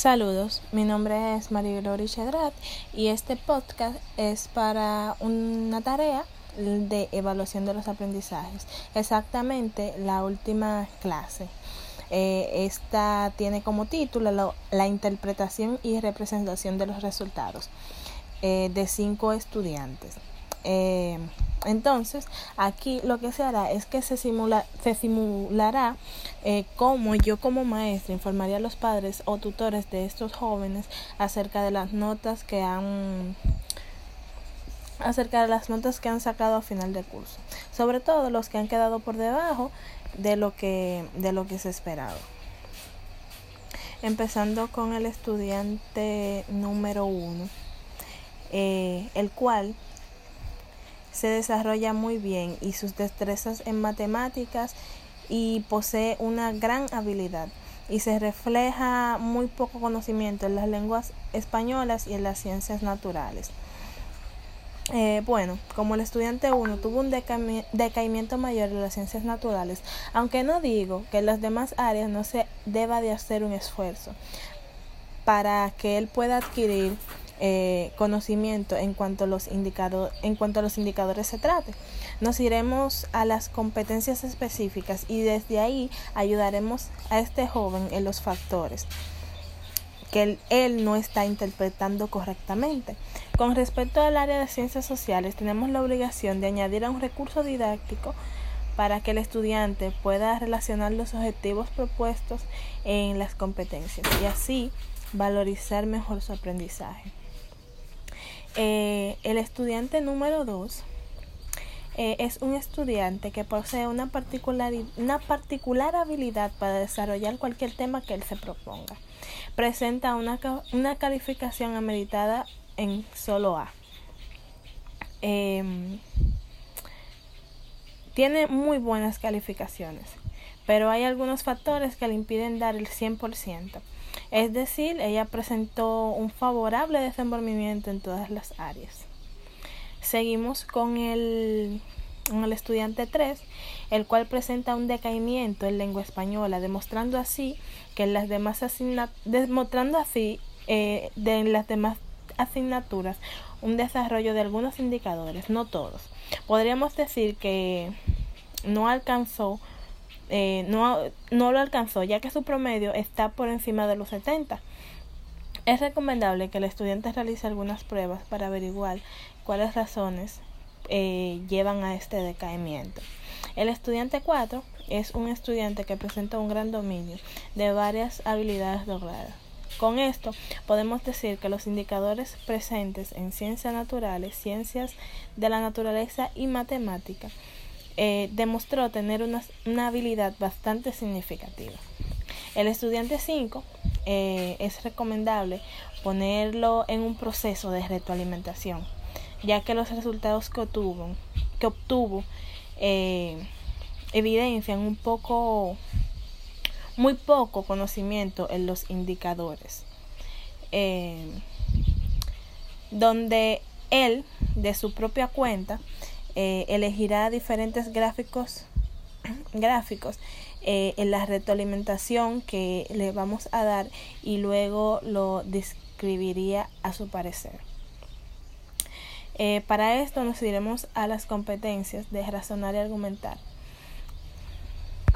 Saludos, mi nombre es María Gloria Chedrat y este podcast es para una tarea de evaluación de los aprendizajes, exactamente la última clase. Eh, esta tiene como título la, interpretación y representación de los resultados eh, de cinco estudiantes. Eh, entonces, aquí lo que se hará es que se, simula, se simulará eh, cómo yo como maestra informaría a los padres o tutores de estos jóvenes acerca de las notas que han acerca de las notas que han sacado a final de curso, sobre todo los que han quedado por debajo de lo que de lo que se esperaba. Empezando con el estudiante número uno, eh, el cual se desarrolla muy bien y sus destrezas en matemáticas y posee una gran habilidad y se refleja muy poco conocimiento en las lenguas españolas y en las ciencias naturales. Eh, bueno, como el estudiante 1 tuvo un decaimiento mayor en las ciencias naturales, aunque no digo que en las demás áreas no se deba de hacer un esfuerzo para que él pueda adquirir eh, conocimiento en cuanto, a los en cuanto a los indicadores se trate. Nos iremos a las competencias específicas y desde ahí ayudaremos a este joven en los factores que él, no está interpretando correctamente. Con respecto al área de ciencias sociales, tenemos la obligación de añadir a un recurso didáctico para que el estudiante pueda relacionar los objetivos propuestos en las competencias y así valorizar mejor su aprendizaje. Eh, el estudiante número 2 eh, es un estudiante que posee una particular, una particular habilidad para desarrollar cualquier tema que él se proponga. Presenta una, una calificación ameritada en solo A. Em, tiene muy buenas calificaciones, pero hay algunos factores que le impiden dar el 100%. Es decir, ella presentó un favorable desenvolvimiento en todas las áreas. Seguimos con el, el estudiante 3, el cual presenta un decaimiento en lengua española, demostrando así que en las demás demostrando así eh, de las demás asignaturas un desarrollo de algunos indicadores, no todos. Podríamos decir que no alcanzó eh, no, no lo alcanzó, ya que su promedio está por encima de los 70. Es recomendable que el estudiante realice algunas pruebas para averiguar cuáles razones eh, llevan a este decaimiento. El estudiante 4 es un estudiante que presenta un gran dominio de varias habilidades logradas. Con esto podemos decir que los indicadores presentes en ciencias naturales, ciencias de la naturaleza y matemática eh, demostró tener una, habilidad bastante significativa. El estudiante 5 eh, es recomendable ponerlo en un proceso de retroalimentación, ya que los resultados que obtuvo, que obtuvo eh, evidencian un poco, muy poco conocimiento en los indicadores, donde él, de su propia cuenta, eh, elegirá diferentes gráficos gráficos eh, en la retroalimentación que le vamos a dar y luego lo describiría a su parecer. Eh, para esto nos iremos a las competencias de razonar y argumentar.